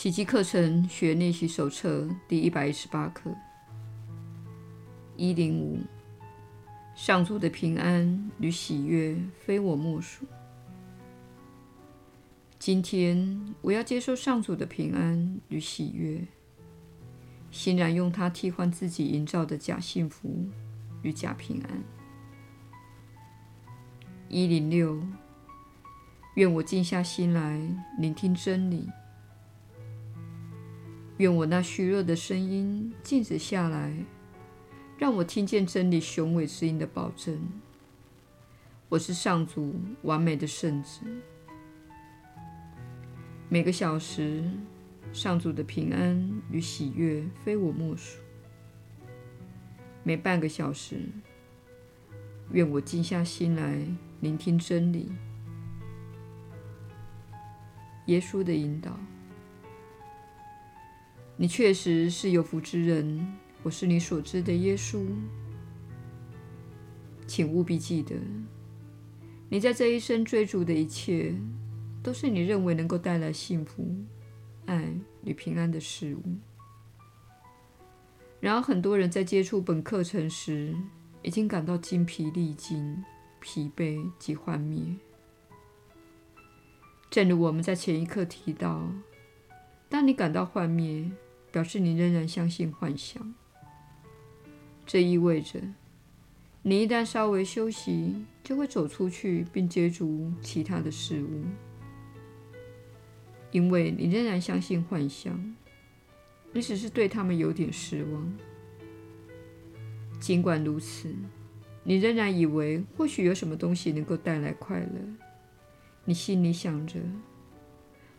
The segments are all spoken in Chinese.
奇迹课程学练习手册第一百一十八课：一零五，上主的平安与喜悦非我莫属。今天我要接受上主的平安与喜悦，欣然用它替换自己营造的假幸福与假平安。一零六，愿我静下心来聆听真理。愿我那虚弱的声音静止下来，让我听见真理雄伟之音的保证。我是上主完美的圣子。每个小时，上主的平安与喜悦非我莫属。每半个小时，愿我静下心来聆听真理。耶稣的引导。你确实是有福之人，我是你所知的耶稣。请务必记得，你在这一生追逐的一切，都是你认为能够带来幸福、爱与平安的事物。然而，很多人在接触本课程时，已经感到筋疲力尽、疲惫及幻灭。正如我们在前一课提到，当你感到幻灭，表示你仍然相信幻想，这意味着你一旦稍微休息，就会走出去并接触其他的事物，因为你仍然相信幻想，你只是对他们有点失望。尽管如此，你仍然以为或许有什么东西能够带来快乐，你心里想着，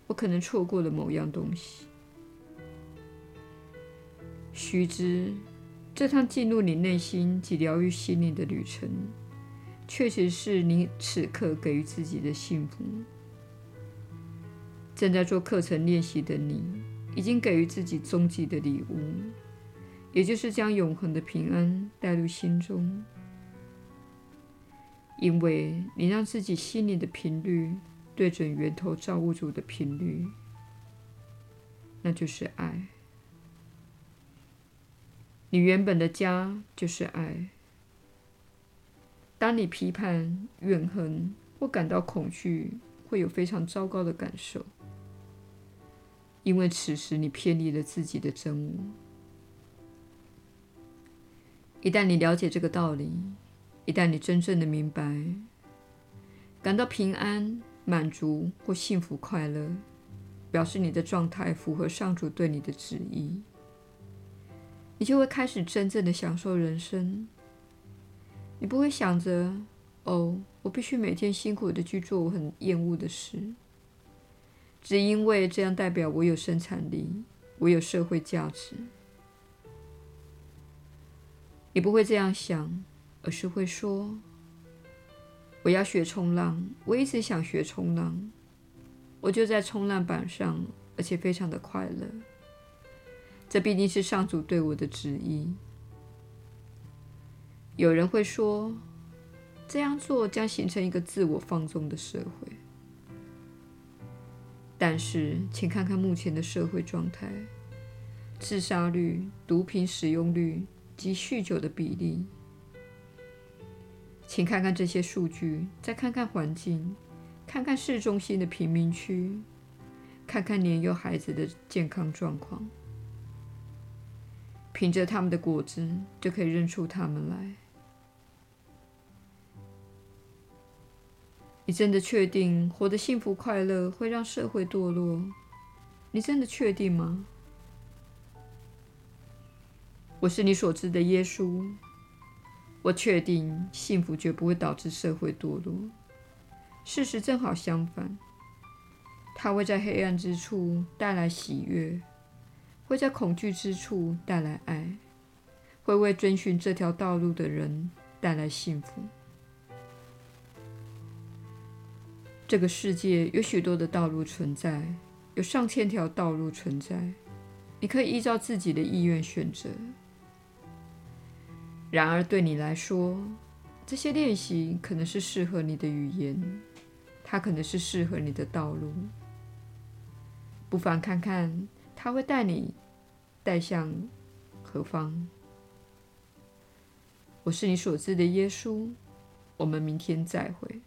我可能错过了某样东西。须知，这趟进入你内心及疗愈心灵的旅程，确实是你此刻给予自己的幸福。正在做课程练习的你，已经给予自己终极的礼物，也就是将永恒的平安带入心中，因为你让自己心灵的频率对准源头造物主的频率，那就是爱。你原本的家就是爱。当你批判、怨恨或感到恐惧，会有非常糟糕的感受，因为此时你偏离了自己的真我。一旦你了解这个道理，一旦你真正的明白，感到平安、满足或幸福快乐，表示你的状态符合上主对你的旨意。你就会开始真正的享受人生。你不会想着：“哦，我必须每天辛苦的去做我很厌恶的事，只因为这样代表我有生产力，我有社会价值。”你不会这样想，而是会说：“我要学冲浪，我一直想学冲浪，我就在冲浪板上，而且非常的快乐。”这毕竟是上主对我的旨意。有人会说，这样做将形成一个自我放纵的社会。但是，请看看目前的社会状态：自杀率、毒品使用率及酗酒的比例。请看看这些数据，再看看环境，看看市中心的贫民区，看看年幼孩子的健康状况。凭着他们的果子，就可以认出他们来。你真的确定活得幸福快乐会让社会堕落？你真的确定吗？我是你所知的耶稣。我确定幸福绝不会导致社会堕落。事实正好相反，它会在黑暗之处带来喜悦。会在恐惧之处带来爱，会为遵循这条道路的人带来幸福。这个世界有许多的道路存在，有上千条道路存在，你可以依照自己的意愿选择。然而，对你来说，这些练习可能是适合你的语言，它可能是适合你的道路。不妨看看他会带你带向何方。我是你所知的耶稣。我们明天再会。